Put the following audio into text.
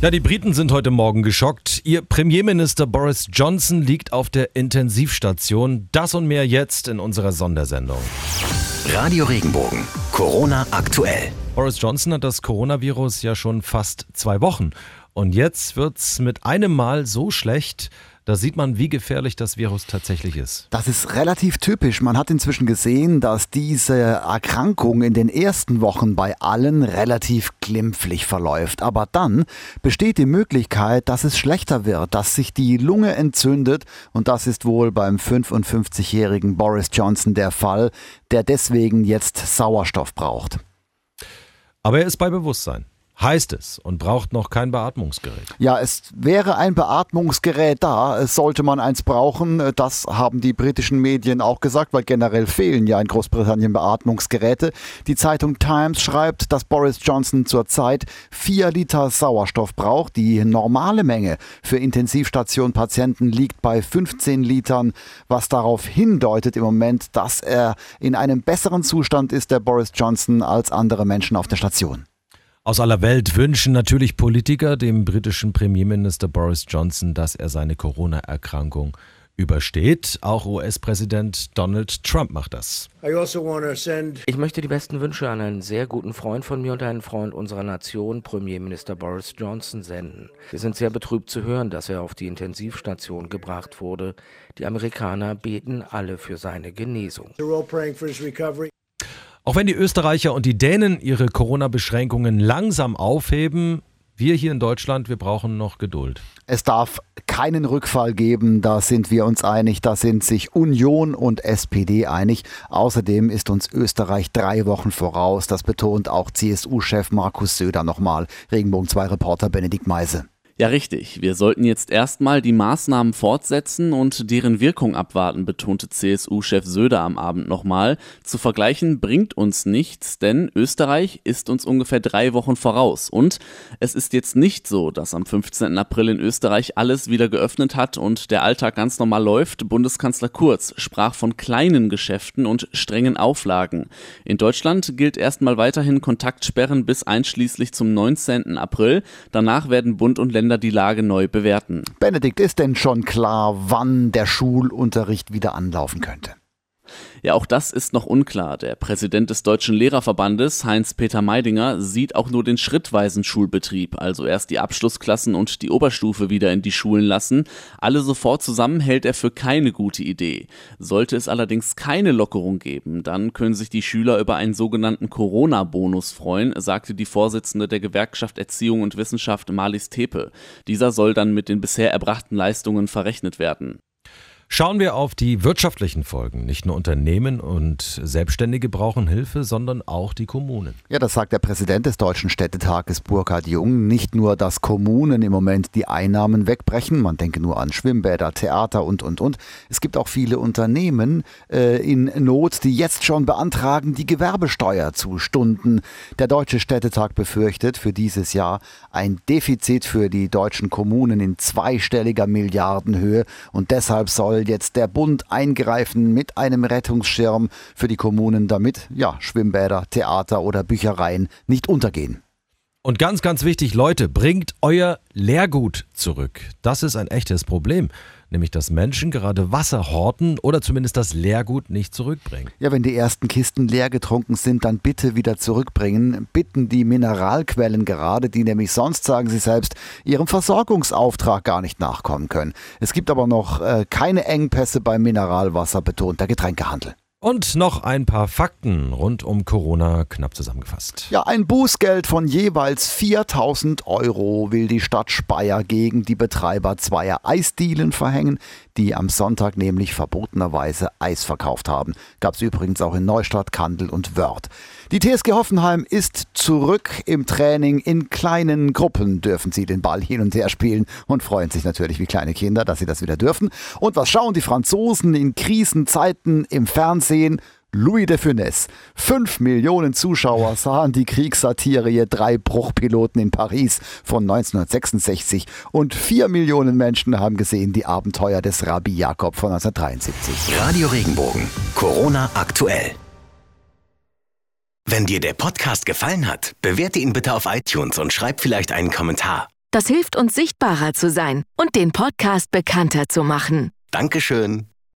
Ja, die Briten sind heute Morgen geschockt. Ihr Premierminister Boris Johnson liegt auf der Intensivstation. Das und mehr jetzt in unserer Sondersendung. Radio Regenbogen. Corona aktuell. Boris Johnson hat das Coronavirus ja schon fast zwei Wochen. Und jetzt wird's mit einem Mal so schlecht, da sieht man, wie gefährlich das Virus tatsächlich ist. Das ist relativ typisch. Man hat inzwischen gesehen, dass diese Erkrankung in den ersten Wochen bei allen relativ glimpflich verläuft. Aber dann besteht die Möglichkeit, dass es schlechter wird, dass sich die Lunge entzündet. Und das ist wohl beim 55-jährigen Boris Johnson der Fall, der deswegen jetzt Sauerstoff braucht. Aber er ist bei Bewusstsein heißt es und braucht noch kein Beatmungsgerät. Ja, es wäre ein Beatmungsgerät da, es sollte man eins brauchen. Das haben die britischen Medien auch gesagt, weil generell fehlen ja in Großbritannien Beatmungsgeräte. Die Zeitung Times schreibt, dass Boris Johnson zurzeit vier Liter Sauerstoff braucht. Die normale Menge für Intensivstationpatienten liegt bei 15 Litern, was darauf hindeutet im Moment, dass er in einem besseren Zustand ist, der Boris Johnson, als andere Menschen auf der Station. Aus aller Welt wünschen natürlich Politiker dem britischen Premierminister Boris Johnson, dass er seine Corona-Erkrankung übersteht. Auch US-Präsident Donald Trump macht das. Also ich möchte die besten Wünsche an einen sehr guten Freund von mir und einen Freund unserer Nation, Premierminister Boris Johnson, senden. Wir sind sehr betrübt zu hören, dass er auf die Intensivstation gebracht wurde. Die Amerikaner beten alle für seine Genesung. Auch wenn die Österreicher und die Dänen ihre Corona-Beschränkungen langsam aufheben, wir hier in Deutschland, wir brauchen noch Geduld. Es darf keinen Rückfall geben, da sind wir uns einig, da sind sich Union und SPD einig. Außerdem ist uns Österreich drei Wochen voraus, das betont auch CSU-Chef Markus Söder nochmal. Regenbogen 2 Reporter Benedikt Meise. Ja, richtig. Wir sollten jetzt erstmal die Maßnahmen fortsetzen und deren Wirkung abwarten, betonte CSU-Chef Söder am Abend nochmal. Zu vergleichen bringt uns nichts, denn Österreich ist uns ungefähr drei Wochen voraus. Und es ist jetzt nicht so, dass am 15. April in Österreich alles wieder geöffnet hat und der Alltag ganz normal läuft. Bundeskanzler Kurz sprach von kleinen Geschäften und strengen Auflagen. In Deutschland gilt erstmal weiterhin Kontaktsperren bis einschließlich zum 19. April. Danach werden Bund und Länder Länder die Lage neu bewerten. Benedikt, ist denn schon klar, wann der Schulunterricht wieder anlaufen könnte? Ja, auch das ist noch unklar. Der Präsident des Deutschen Lehrerverbandes, Heinz-Peter Meidinger, sieht auch nur den schrittweisen Schulbetrieb, also erst die Abschlussklassen und die Oberstufe wieder in die Schulen lassen. Alle sofort zusammen hält er für keine gute Idee. Sollte es allerdings keine Lockerung geben, dann können sich die Schüler über einen sogenannten Corona-Bonus freuen, sagte die Vorsitzende der Gewerkschaft Erziehung und Wissenschaft Marlies Tepe. Dieser soll dann mit den bisher erbrachten Leistungen verrechnet werden. Schauen wir auf die wirtschaftlichen Folgen. Nicht nur Unternehmen und Selbstständige brauchen Hilfe, sondern auch die Kommunen. Ja, das sagt der Präsident des Deutschen Städtetages Burkhard Jung. Nicht nur, dass Kommunen im Moment die Einnahmen wegbrechen, man denke nur an Schwimmbäder, Theater und, und, und. Es gibt auch viele Unternehmen äh, in Not, die jetzt schon beantragen, die Gewerbesteuer zu stunden. Der Deutsche Städtetag befürchtet für dieses Jahr ein Defizit für die deutschen Kommunen in zweistelliger Milliardenhöhe und deshalb soll soll jetzt der Bund eingreifen mit einem Rettungsschirm für die Kommunen, damit ja, Schwimmbäder, Theater oder Büchereien nicht untergehen. Und ganz, ganz wichtig, Leute, bringt euer Leergut zurück. Das ist ein echtes Problem nämlich dass Menschen gerade Wasser horten oder zumindest das Leergut nicht zurückbringen. Ja, wenn die ersten Kisten leer getrunken sind, dann bitte wieder zurückbringen. Bitten die Mineralquellen gerade, die nämlich sonst, sagen sie selbst, ihrem Versorgungsauftrag gar nicht nachkommen können. Es gibt aber noch äh, keine Engpässe beim Mineralwasser, betont der Getränkehandel. Und noch ein paar Fakten rund um Corona knapp zusammengefasst. Ja, ein Bußgeld von jeweils 4000 Euro will die Stadt Speyer gegen die Betreiber zweier Eisdielen verhängen, die am Sonntag nämlich verbotenerweise Eis verkauft haben. Gab es übrigens auch in Neustadt, Kandel und Wörth. Die TSG Hoffenheim ist zurück im Training. In kleinen Gruppen dürfen sie den Ball hin und her spielen und freuen sich natürlich wie kleine Kinder, dass sie das wieder dürfen. Und was schauen die Franzosen in Krisenzeiten im Fernsehen? Louis de Funès. Fünf Millionen Zuschauer sahen die Kriegssatire Drei Bruchpiloten in Paris von 1966 und vier Millionen Menschen haben gesehen die Abenteuer des Rabbi Jakob von 1973. Radio Regenbogen. Corona aktuell. Wenn dir der Podcast gefallen hat, bewerte ihn bitte auf iTunes und schreib vielleicht einen Kommentar. Das hilft uns sichtbarer zu sein und den Podcast bekannter zu machen. Dankeschön.